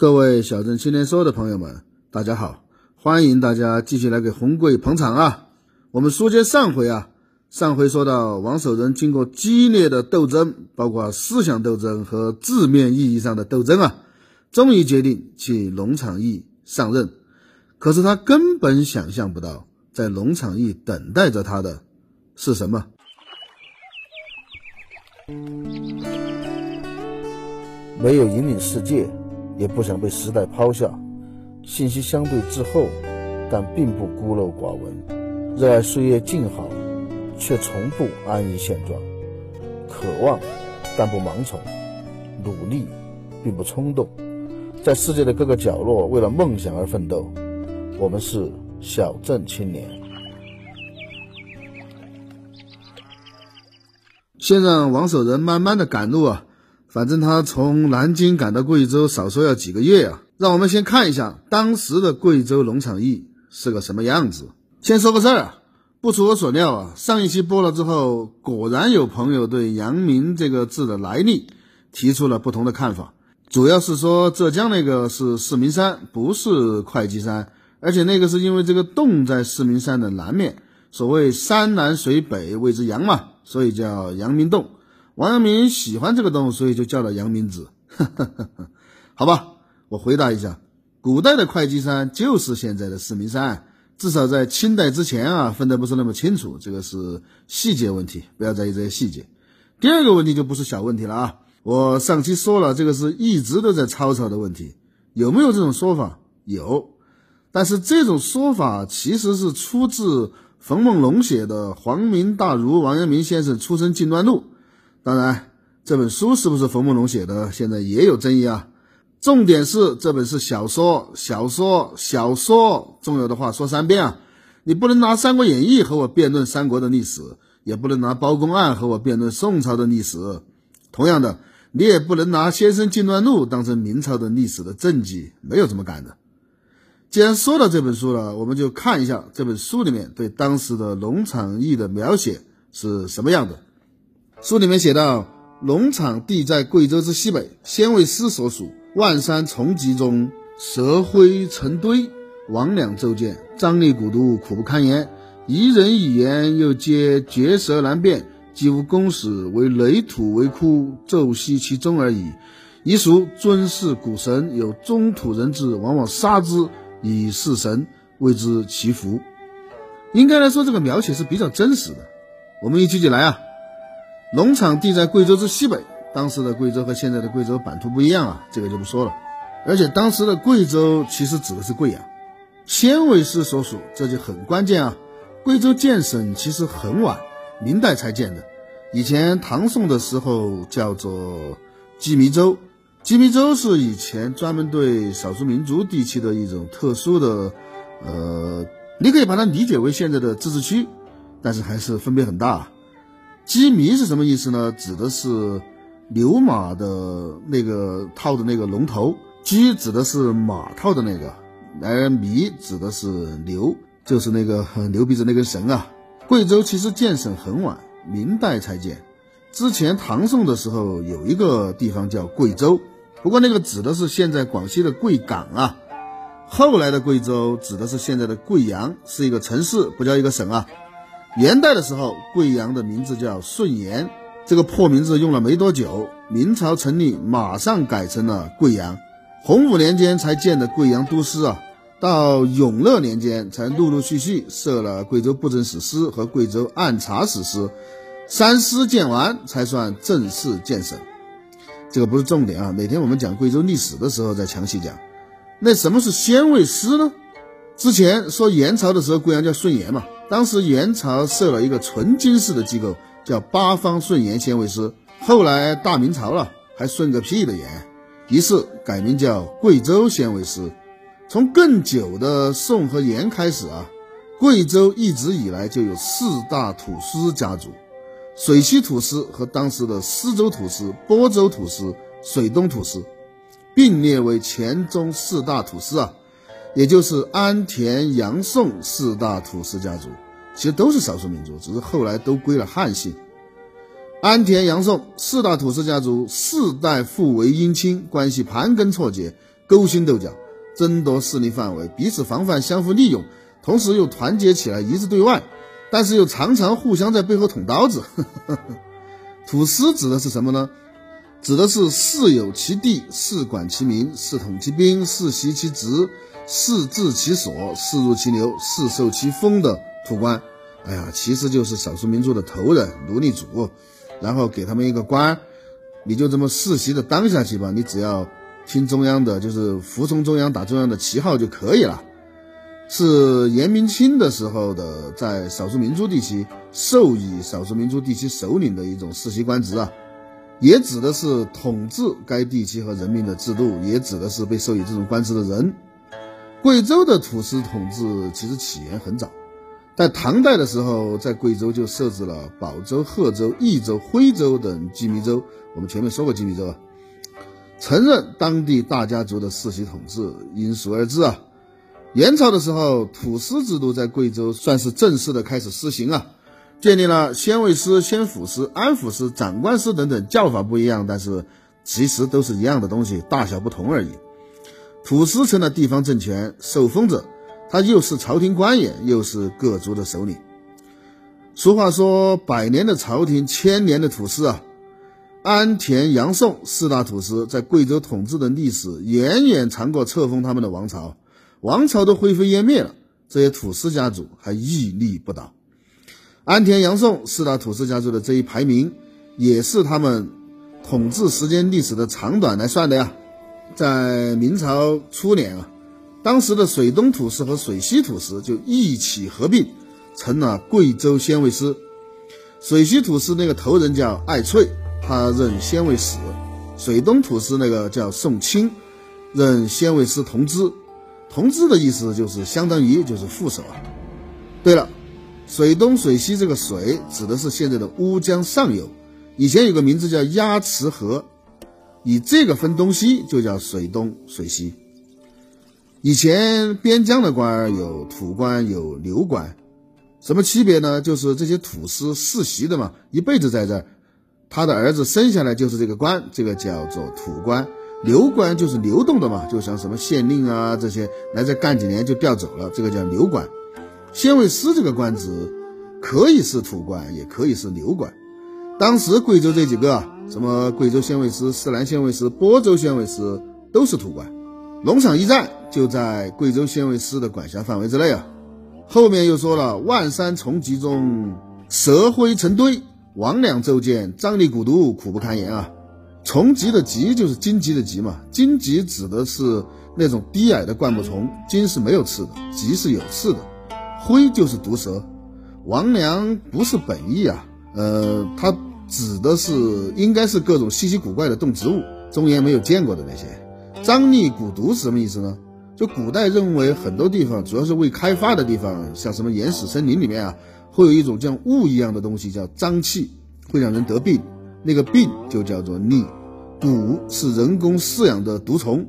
各位小镇青年说的朋友们，大家好，欢迎大家继续来给红贵捧场啊！我们书接上回啊，上回说到王守仁经过激烈的斗争，包括思想斗争和字面意义上的斗争啊，终于决定去农场驿上任。可是他根本想象不到，在农场驿等待着他的是什么。没有引领世界。也不想被时代抛下，信息相对滞后，但并不孤陋寡闻。热爱岁月静好，却从不安于现状。渴望，但不盲从；努力，并不冲动。在世界的各个角落，为了梦想而奋斗。我们是小镇青年。先让王守仁慢慢的赶路啊。反正他从南京赶到贵州，少说要几个月啊！让我们先看一下当时的贵州农场驿是个什么样子。先说个事儿啊，不出我所料啊，上一期播了之后，果然有朋友对“阳明”这个字的来历提出了不同的看法。主要是说浙江那个是四明山，不是会稽山，而且那个是因为这个洞在四明山的南面，所谓山南水北谓之阳嘛，所以叫阳明洞。王阳明喜欢这个洞，所以就叫了阳明子。好吧，我回答一下，古代的会稽山就是现在的四明山，至少在清代之前啊，分得不是那么清楚，这个是细节问题，不要在意这些细节。第二个问题就不是小问题了啊，我上期说了，这个是一直都在吵吵的问题，有没有这种说法？有，但是这种说法其实是出自冯梦龙写的《皇明大儒王阳明先生出生近段录》。当然，这本书是不是冯梦龙写的，现在也有争议啊。重点是这本是小说，小说，小说。重要的话说三遍啊！你不能拿《三国演义》和我辩论三国的历史，也不能拿包公案和我辩论宋朝的历史。同样的，你也不能拿《先生进乱录》当成明朝的历史的政绩，没有这么干的。既然说到这本书了，我们就看一下这本书里面对当时的农场驿的描写是什么样的。书里面写道：农场地在贵州之西北，先为师所属。万山丛集中，蛇灰成堆，魍魉骤见，张力古都，苦不堪言。夷人一言，又皆绝舌难辨，既无公史，为垒土为窟，骤息其中而已。夷俗尊祀古神，有中土人质，往往杀之以示神，谓之祈福。应该来说，这个描写是比较真实的。我们一起起来啊！农场地在贵州之西北，当时的贵州和现在的贵州版图不一样啊，这个就不说了。而且当时的贵州其实指的是贵阳，先为师所属，这就很关键啊。贵州建省其实很晚，明代才建的。以前唐宋的时候叫做羁縻州，羁縻州是以前专门对少数民族地区的一种特殊的，呃，你可以把它理解为现在的自治区，但是还是分别很大。羁縻是什么意思呢？指的是牛马的那个套的那个龙头，鸡指的是马套的那个，而縻指的是牛，就是那个 牛鼻子那根绳啊。贵州其实建省很晚，明代才建，之前唐宋的时候有一个地方叫贵州，不过那个指的是现在广西的贵港啊。后来的贵州指的是现在的贵阳，是一个城市，不叫一个省啊。元代的时候，贵阳的名字叫顺延，这个破名字用了没多久，明朝成立马上改成了贵阳。洪武年间才建的贵阳都司啊，到永乐年间才陆陆续续设了贵州布政使司和贵州按察使司，三司建完才算正式建省。这个不是重点啊，每天我们讲贵州历史的时候再详细讲。那什么是先卫司呢？之前说元朝的时候，贵阳叫顺延嘛。当时元朝设了一个纯经世的机构，叫八方顺延县尉司。后来大明朝了，还顺个屁的延，于是改名叫贵州县尉司。从更久的宋和元开始啊，贵州一直以来就有四大土司家族：水西土司和当时的施州土司、播州土司、水东土司，并列为黔中四大土司啊。也就是安田、杨宋四大土司家族，其实都是少数民族，只是后来都归了汉姓。安田、杨宋四大土司家族四代互为姻亲，关系盘根错节，勾心斗角，争夺势力范围，彼此防范，相互利用，同时又团结起来，一致对外，但是又常常互相在背后捅刀子。土司指的是什么呢？指的是事有其地，事管其民，事统其兵，事袭其职，事治其所，事入其流，事受其封的土官。哎呀，其实就是少数民族的头人、奴隶主，然后给他们一个官，你就这么世袭的当下去吧。你只要听中央的，就是服从中央，打中央的旗号就可以了。是严明清的时候的，在少数民族地区授予少数民族地区首领的一种世袭官职啊，也指的是统治该地区和人民的制度，也指的是被授予这种官职的人。贵州的土司统治其实起源很早。在唐代的时候，在贵州就设置了宝州、贺州、益州、徽州等羁縻州。我们前面说过羁縻州啊，承认当地大家族的世袭统治，因俗而治啊。元朝的时候，土司制度在贵州算是正式的开始施行啊，建立了宣慰司、县府司、安抚司、长官司等等，叫法不一样，但是其实都是一样的东西，大小不同而已。土司成了地方政权，受封者。他又是朝廷官员，又是各族的首领。俗话说：“百年的朝廷，千年的土司啊。”安田、杨宋四大土司在贵州统治的历史远远长过册封他们的王朝，王朝都灰飞烟灭了，这些土司家族还屹立不倒。安田、杨宋四大土司家族的这一排名，也是他们统治时间历史的长短来算的呀。在明朝初年啊。当时的水东土司和水西土司就一起合并，成了贵州县尉司。水西土司那个头人叫艾翠，他任县尉使；水东土司那个叫宋清，任县尉司同知。同知的意思就是相当于就是副手啊。对了，水东、水西这个水指的是现在的乌江上游，以前有个名字叫鸭池河，以这个分东西就叫水东、水西。以前边疆的官儿有土官有流官，什么区别呢？就是这些土司世袭的嘛，一辈子在这儿，他的儿子生下来就是这个官，这个叫做土官。流官就是流动的嘛，就像什么县令啊这些来这干几年就调走了，这个叫流官。县尉司这个官职可以是土官，也可以是流官。当时贵州这几个，什么贵州县尉司、思南县尉司、播州县尉司，都是土官。农场驿站就在贵州县尉司的管辖范围之内啊。后面又说了，万山丛集中，蛇灰成堆，魍魉骤见，瘴疠古毒，苦不堪言啊。丛集的集就是荆棘的棘嘛，荆棘指的是那种低矮的灌木丛，荆是没有刺的，棘是有刺的。灰就是毒蛇，王魉不是本意啊，呃，他指的是应该是各种稀奇古怪的动植物，中原没有见过的那些。瘴疠蛊毒是什么意思呢？就古代认为很多地方，主要是未开发的地方，像什么原始森林里面啊，会有一种像雾一样的东西，叫瘴气，会让人得病。那个病就叫做痢。蛊是人工饲养的毒虫。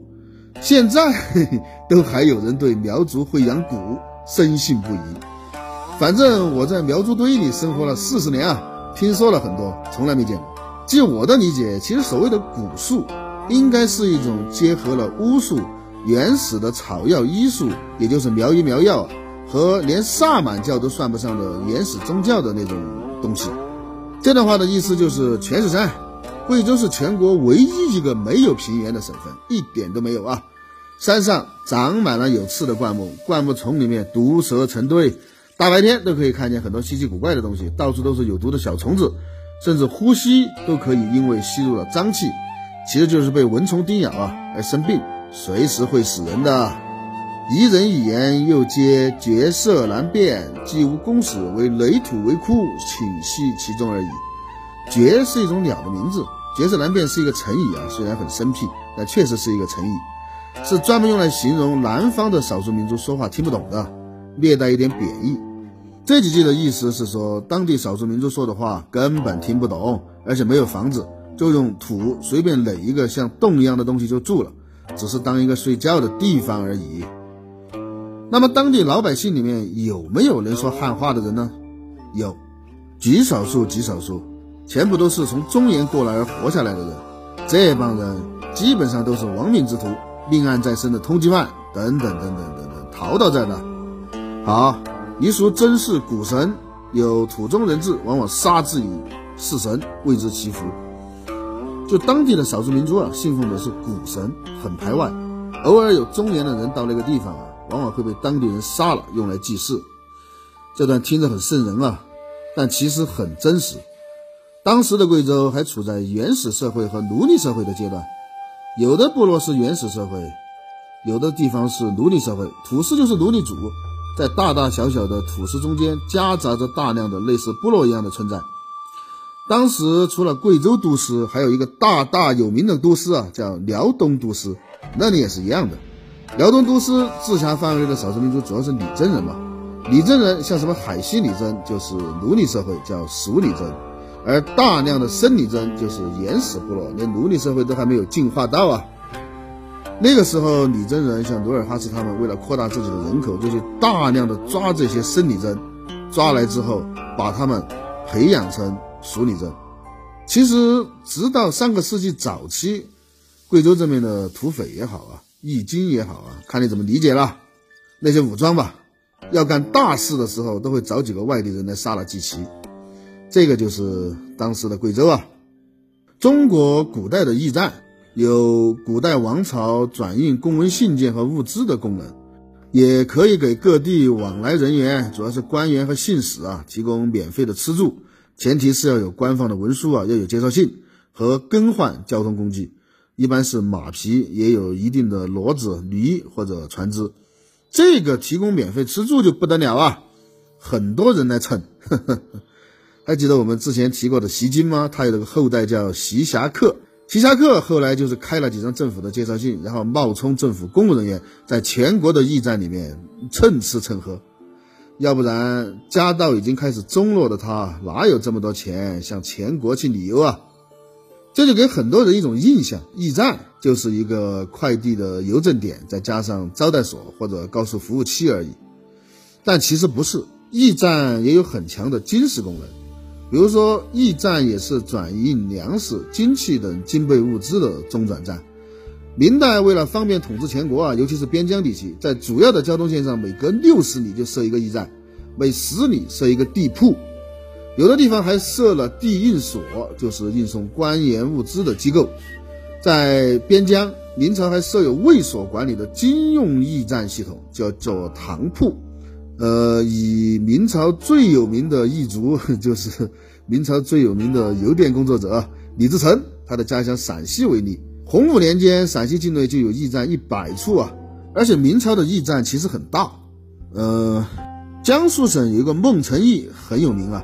现在 都还有人对苗族会养蛊深信不疑。反正我在苗族堆里生活了四十年啊，听说了很多，从来没见过。据我的理解，其实所谓的蛊术。应该是一种结合了巫术、原始的草药医术，也就是苗医苗药，和连萨满教都算不上的原始宗教的那种东西。这段话的意思就是，全是山，贵州是全国唯一一个没有平原的省份，一点都没有啊！山上长满了有刺的灌木，灌木丛里面毒蛇成堆，大白天都可以看见很多稀奇古怪的东西，到处都是有毒的小虫子，甚至呼吸都可以因为吸入了脏气。其实就是被蚊虫叮咬啊而生病，随时会死人的。一人一言又皆绝色难辨，既无公使，为垒土为窟，请息其中而已。绝是一种鸟的名字，绝色难辨是一个成语啊，虽然很生僻，但确实是一个成语，是专门用来形容南方的少数民族说话听不懂的，略带一点贬义。这几句的意思是说，当地少数民族说的话根本听不懂，而且没有房子。就用土随便垒一个像洞一样的东西就住了，只是当一个睡觉的地方而已。那么当地老百姓里面有没有能说汉话的人呢？有，极少数极少数，全部都是从中原过来而活下来的人。这帮人基本上都是亡命之徒，命案在身的通缉犯等等等等等等逃到这儿的。好，一俗真是古神，有土中人质，往往杀之以祀神，为之祈福。就当地的少数民族啊，信奉的是古神，很排外。偶尔有中年的人到那个地方啊，往往会被当地人杀了，用来祭祀。这段听着很瘆人啊，但其实很真实。当时的贵州还处在原始社会和奴隶社会的阶段，有的部落是原始社会，有的地方是奴隶社会。土司就是奴隶主，在大大小小的土司中间夹杂着大量的类似部落一样的存在。当时除了贵州都司，还有一个大大有名的都司啊，叫辽东都司，那里也是一样的。辽东都司治辖范围内的少数民族主要是女真人嘛，女真人像什么海西女真就是奴隶社会，叫熟女真。而大量的生女真就是原始部落，连奴隶社会都还没有进化到啊。那个时候，女真人像努尔哈赤他们，为了扩大自己的人口，就去大量的抓这些生女真，抓来之后把他们培养成熟女真。其实，直到上个世纪早期，贵州这边的土匪也好啊，义军也好啊，看你怎么理解了。那些武装吧，要干大事的时候，都会找几个外地人来杀了祭旗。这个就是当时的贵州啊。中国古代的驿站有古代王朝转运公文信件和物资的功能，也可以给各地往来人员，主要是官员和信使啊，提供免费的吃住，前提是要有官方的文书啊，要有介绍信和更换交通工具，一般是马匹，也有一定的骡子、驴或者船只。这个提供免费吃住就不得了啊，很多人来蹭。呵 呵还记得我们之前提过的席金吗？他有个后代叫席侠客，席侠客后来就是开了几张政府的介绍信，然后冒充政府公务人员，在全国的驿站里面蹭吃蹭喝，要不然家道已经开始中落的他哪有这么多钱向全国去旅游啊？这就给很多人一种印象，驿站就是一个快递的邮政点，再加上招待所或者高速服务器而已。但其实不是，驿站也有很强的军事功能。比如说，驿站也是转运粮食、金器等军备物资的中转站。明代为了方便统治全国啊，尤其是边疆地区，在主要的交通线上，每隔六十里就设一个驿站，每十里设一个地铺。有的地方还设了地运所，就是运送官员物资的机构。在边疆，明朝还设有卫所管理的军用驿站系统，叫做堂铺。呃，以明朝最有名的驿卒，就是明朝最有名的邮电工作者李自成，他的家乡陕西为例。洪武年间，陕西境内就有驿站一百处啊，而且明朝的驿站其实很大。呃，江苏省有一个孟城驿很有名啊，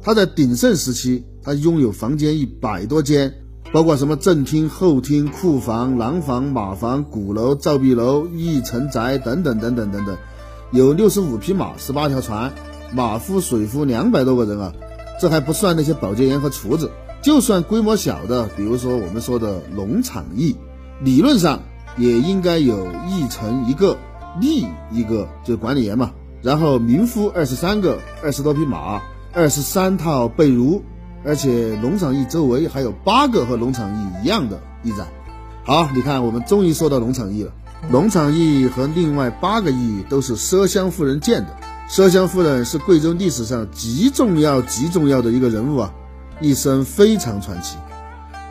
他在鼎盛时期，他拥有房间一百多间，包括什么正厅、后厅、库房、廊房、马房、鼓楼、照壁楼、驿城宅等等等等等等。有六十五匹马，十八条船，马夫、水夫两百多个人啊，这还不算那些保洁员和厨子。就算规模小的，比如说我们说的农场驿，理论上也应该有驿丞一个，吏一个，就是管理员嘛。然后民夫二十三个，二十多匹马，二十三套被褥，而且农场驿周围还有八个和农场驿一样的驿站。好，你看，我们终于说到农场驿了。农场驿和另外八个驿都是奢香夫人建的。奢香夫人是贵州历史上极重要、极重要的一个人物啊，一生非常传奇，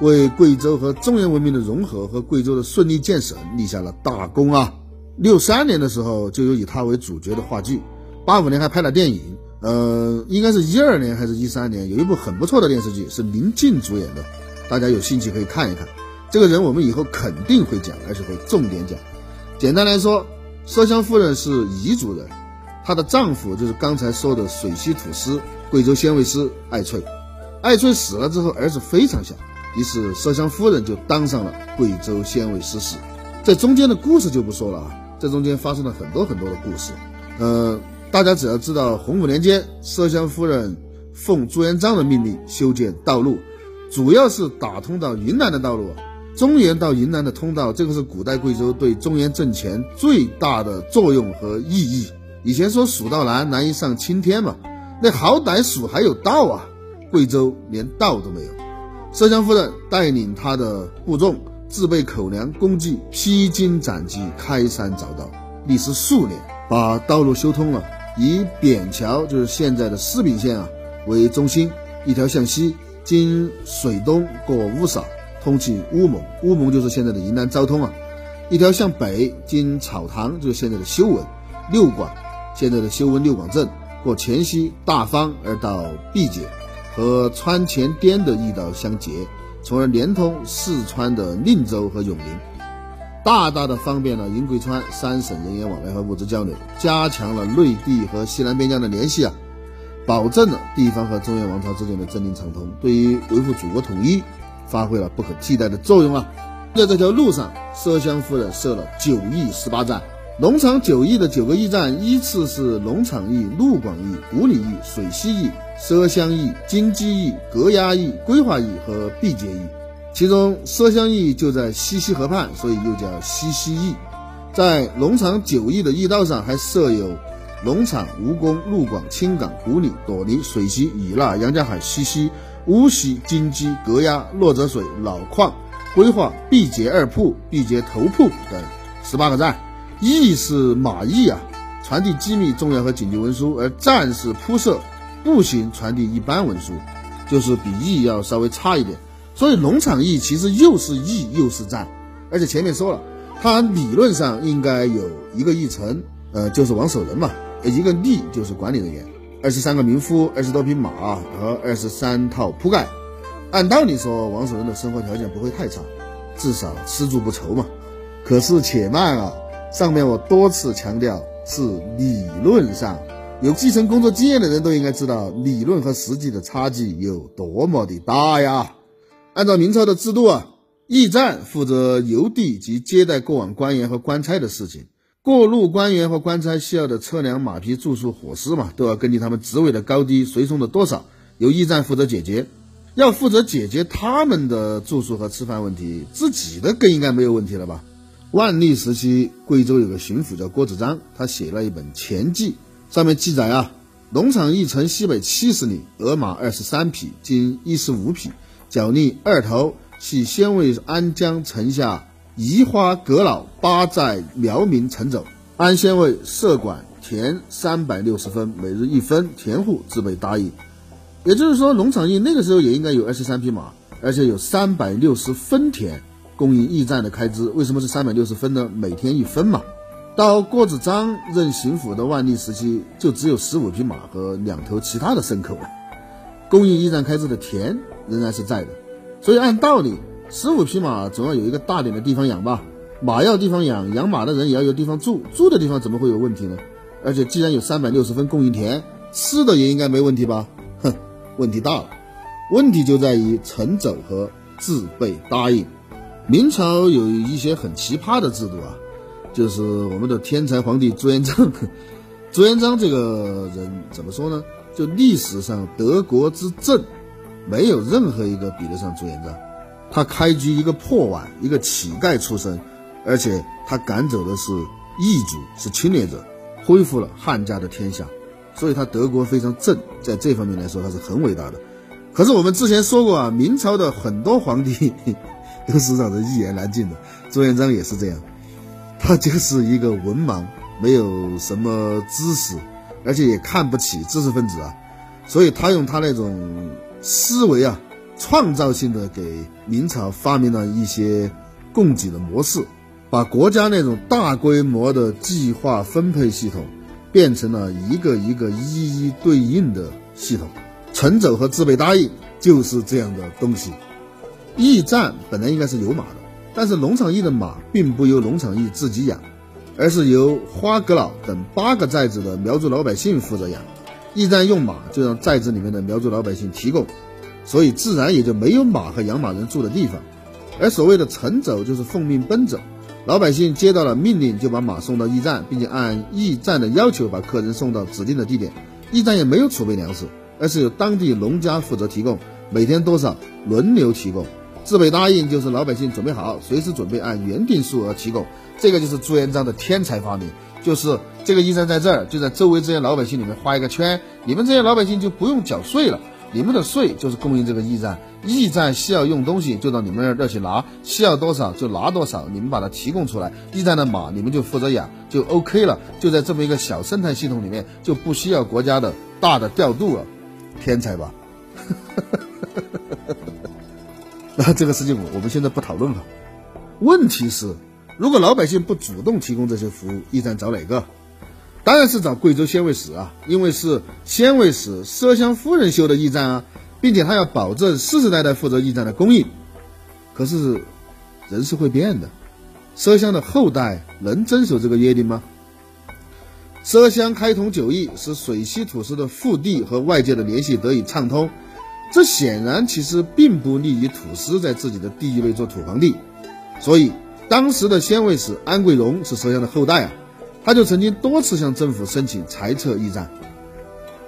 为贵州和中原文明的融合和贵州的顺利建省立下了大功啊。六三年的时候就有以他为主角的话剧，八五年还拍了电影，呃，应该是一二年还是一三年，有一部很不错的电视剧是林静主演的，大家有兴趣可以看一看。这个人我们以后肯定会讲，而且会重点讲。简单来说，麝香夫人是彝族人，她的丈夫就是刚才说的水西土司、贵州县尉师艾翠。艾翠死了之后，儿子非常小，于是麝香夫人就当上了贵州县尉师使。这中间的故事就不说了啊，这中间发生了很多很多的故事。呃，大家只要知道，洪武年间，麝香夫人奉朱元璋的命令修建道路，主要是打通到云南的道路。中原到云南的通道，这个是古代贵州对中原政权最大的作用和意义。以前说蜀道难，难于上青天嘛，那好歹蜀还有道啊，贵州连道都没有。奢香夫人带领她的部众自备口粮工具，披荆斩棘，开山凿道，历时数年，把道路修通了。以扁桥，就是现在的施秉县啊为中心，一条向西经水东过乌撒，通去乌蒙，乌蒙就是现在的云南昭通啊。一条向北经草堂，就是现在的修文六广，现在的修文六广镇，过黔西大方而到毕节，和川黔滇的驿道相结，从而连通四川的宁州和永宁，大大的方便了云贵川三省人员往来和物资交流，加强了内地和西南边疆的联系啊，保证了地方和中原王朝之间的政令畅通，对于维护祖国统一发挥了不可替代的作用啊。在这条路上，奢香夫人设了九驿十八站，农场九驿的九个驿站依次是农场驿、陆广驿、古里驿、水西驿、奢香驿、金鸡驿、格押驿、归化驿和毕节驿。其中奢香驿就在西溪河畔，所以又叫西溪驿。在农场九驿的驿道上，还设有农场、吴公、陆广、青港、古里、朵尼、水西、以纳、杨家海、西溪、乌溪、金鸡、格押、洛泽水、老矿。规划毕节二铺、毕节头铺等十八个站，驿是马驿啊，传递机密、重要和紧急文书；而站是铺设步行传递一般文书，就是比驿要稍微差一点。所以农场驿其实又是驿又是站，而且前面说了，它理论上应该有一个驿丞，呃，就是王守仁嘛，一个吏就是管理人员，二十三个民夫，二十多匹马和二十三套铺盖。按道理说，王守仁的生活条件不会太差，至少吃住不愁嘛。可是且慢啊，上面我多次强调是理论上，有基层工作经验的人都应该知道，理论和实际的差距有多么的大呀。按照明朝的制度啊，驿站负责邮递及接待过往官员和官差的事情，过路官员和官差需要的车辆、马匹、住宿、伙食嘛，都要根据他们职位的高低、随从的多少，由驿站负责解决。要负责解决他们的住宿和吃饭问题，自己的更应该没有问题了吧？万历时期，贵州有个巡抚叫郭子章，他写了一本《前记》，上面记载啊，农场驿城西北七十里，鹅马二十三匹，金一十五匹，角力二头，系先为安江城下移花阁老八寨苗民城走，安先卫设管田三百六十分，每日一分，田户自备答应。也就是说，农场驿那个时候也应该有二十三匹马，而且有三百六十分田供应驿站的开支。为什么是三百六十分呢？每天一分嘛。到郭子章任巡抚的万历时期，就只有十五匹马和两头其他的牲口了，供应驿站开支的田仍然是在的。所以按道理，十五匹马总要有一个大点的地方养吧？马要地方养，养马的人也要有地方住，住的地方怎么会有问题呢？而且既然有三百六十分供应田，吃的也应该没问题吧？哼！问题大了，问题就在于陈走和自备答应。明朝有一些很奇葩的制度啊，就是我们的天才皇帝朱元璋。朱元璋这个人怎么说呢？就历史上德国之政，没有任何一个比得上朱元璋。他开局一个破碗，一个乞丐出身，而且他赶走的是异族，是侵略者，恢复了汉家的天下。所以他德国非常正，在这方面来说他是很伟大的。可是我们之前说过啊，明朝的很多皇帝都是让人一言难尽的，朱元璋也是这样，他就是一个文盲，没有什么知识，而且也看不起知识分子啊。所以他用他那种思维啊，创造性的给明朝发明了一些供给的模式，把国家那种大规模的计划分配系统。变成了一个一个一一对应的系统，陈走和自备答应就是这样的东西。驿站本来应该是有马的，但是农场驿的马并不由农场驿自己养，而是由花阁老等八个寨子的苗族老百姓负责养。驿站用马就让寨子里面的苗族老百姓提供，所以自然也就没有马和养马人住的地方。而所谓的陈走就是奉命奔走。老百姓接到了命令，就把马送到驿站，并且按驿站的要求把客人送到指定的地点。驿站也没有储备粮食，而是由当地农家负责提供，每天多少轮流提供。自备答应就是老百姓准备好，随时准备按原定数额提供。这个就是朱元璋的天才发明，就是这个驿站在这儿，就在周围这些老百姓里面画一个圈，你们这些老百姓就不用缴税了。你们的税就是供应这个驿站，驿站需要用东西就到你们那儿去拿，需要多少就拿多少，你们把它提供出来，驿站的马你们就负责养，就 OK 了。就在这么一个小生态系统里面，就不需要国家的大的调度了，天才吧？那这个事情我我们现在不讨论了。问题是，如果老百姓不主动提供这些服务，驿站找哪个？当然是找贵州县尉使啊，因为是县尉使麝香夫人修的驿站啊，并且他要保证世世代代负责驿站的供应。可是人是会变的，麝香的后代能遵守这个约定吗？麝香开通九驿，使水西土司的腹地和外界的联系得以畅通，这显然其实并不利于土司在自己的地域内做土皇帝。所以当时的县尉使安贵荣是麝香的后代啊。他就曾经多次向政府申请裁撤驿站，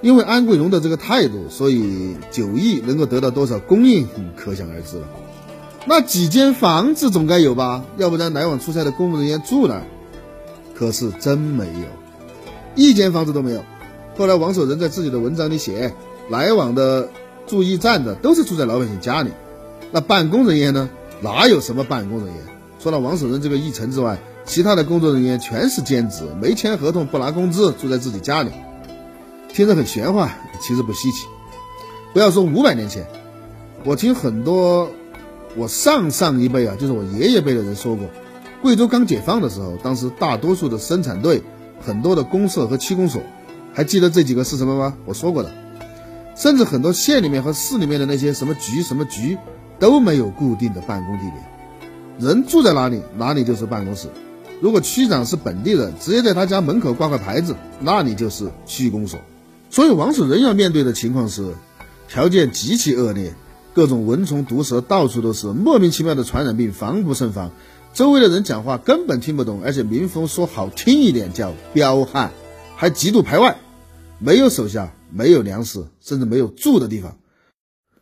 因为安贵荣的这个态度，所以九驿能够得到多少供应，可想而知了。那几间房子总该有吧？要不然来往出差的公务人员住哪？可是真没有，一间房子都没有。后来王守仁在自己的文章里写，来往的住驿站的都是住在老百姓家里。那办公人员呢？哪有什么办公人员？除了王守仁这个驿丞之外。其他的工作人员全是兼职，没签合同，不拿工资，住在自己家里，听着很玄幻，其实不稀奇。不要说五百年前，我听很多我上上一辈啊，就是我爷爷辈的人说过，贵州刚解放的时候，当时大多数的生产队，很多的公社和区公所，还记得这几个是什么吗？我说过的，甚至很多县里面和市里面的那些什么局什么局都没有固定的办公地点，人住在哪里，哪里就是办公室。如果区长是本地人，直接在他家门口挂个牌子，那你就是区公所。所以王守仁要面对的情况是，条件极其恶劣，各种蚊虫毒蛇到处都是，莫名其妙的传染病防不胜防，周围的人讲话根本听不懂，而且民风说好听一点叫彪悍，还极度排外，没有手下，没有粮食，甚至没有住的地方。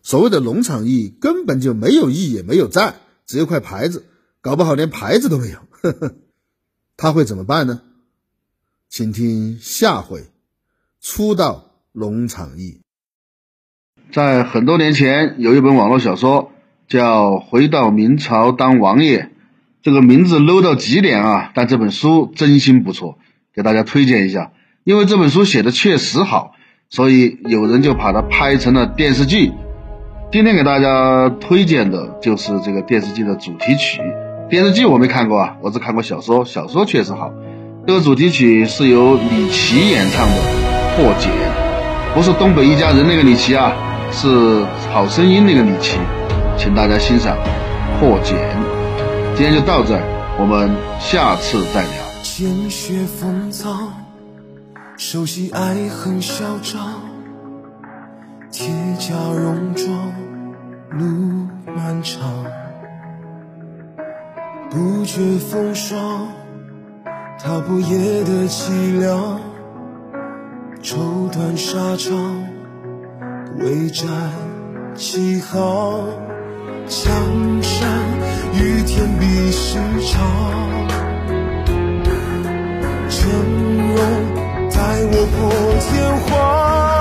所谓的农场驿根本就没有驿，也没有站，只有块牌子，搞不好连牌子都没有。呵呵。他会怎么办呢？请听下回。初到农场驿，在很多年前有一本网络小说叫《回到明朝当王爷》，这个名字 low 到极点啊！但这本书真心不错，给大家推荐一下。因为这本书写的确实好，所以有人就把它拍成了电视剧。今天给大家推荐的就是这个电视剧的主题曲。电视剧我没看过啊，我只看过小说，小说确实好。这个主题曲是由李琦演唱的《破茧》，不是东北一家人那个李琦啊，是《好声音》那个李琦，请大家欣赏《破茧》。今天就到这儿，我们下次再聊。见血风藏，熟悉爱恨嚣张，铁甲戎装，路漫长。不觉风霜，踏破夜的凄凉，绸缎沙场，未战起航。江山与天比时长，峥嵘待我破天荒。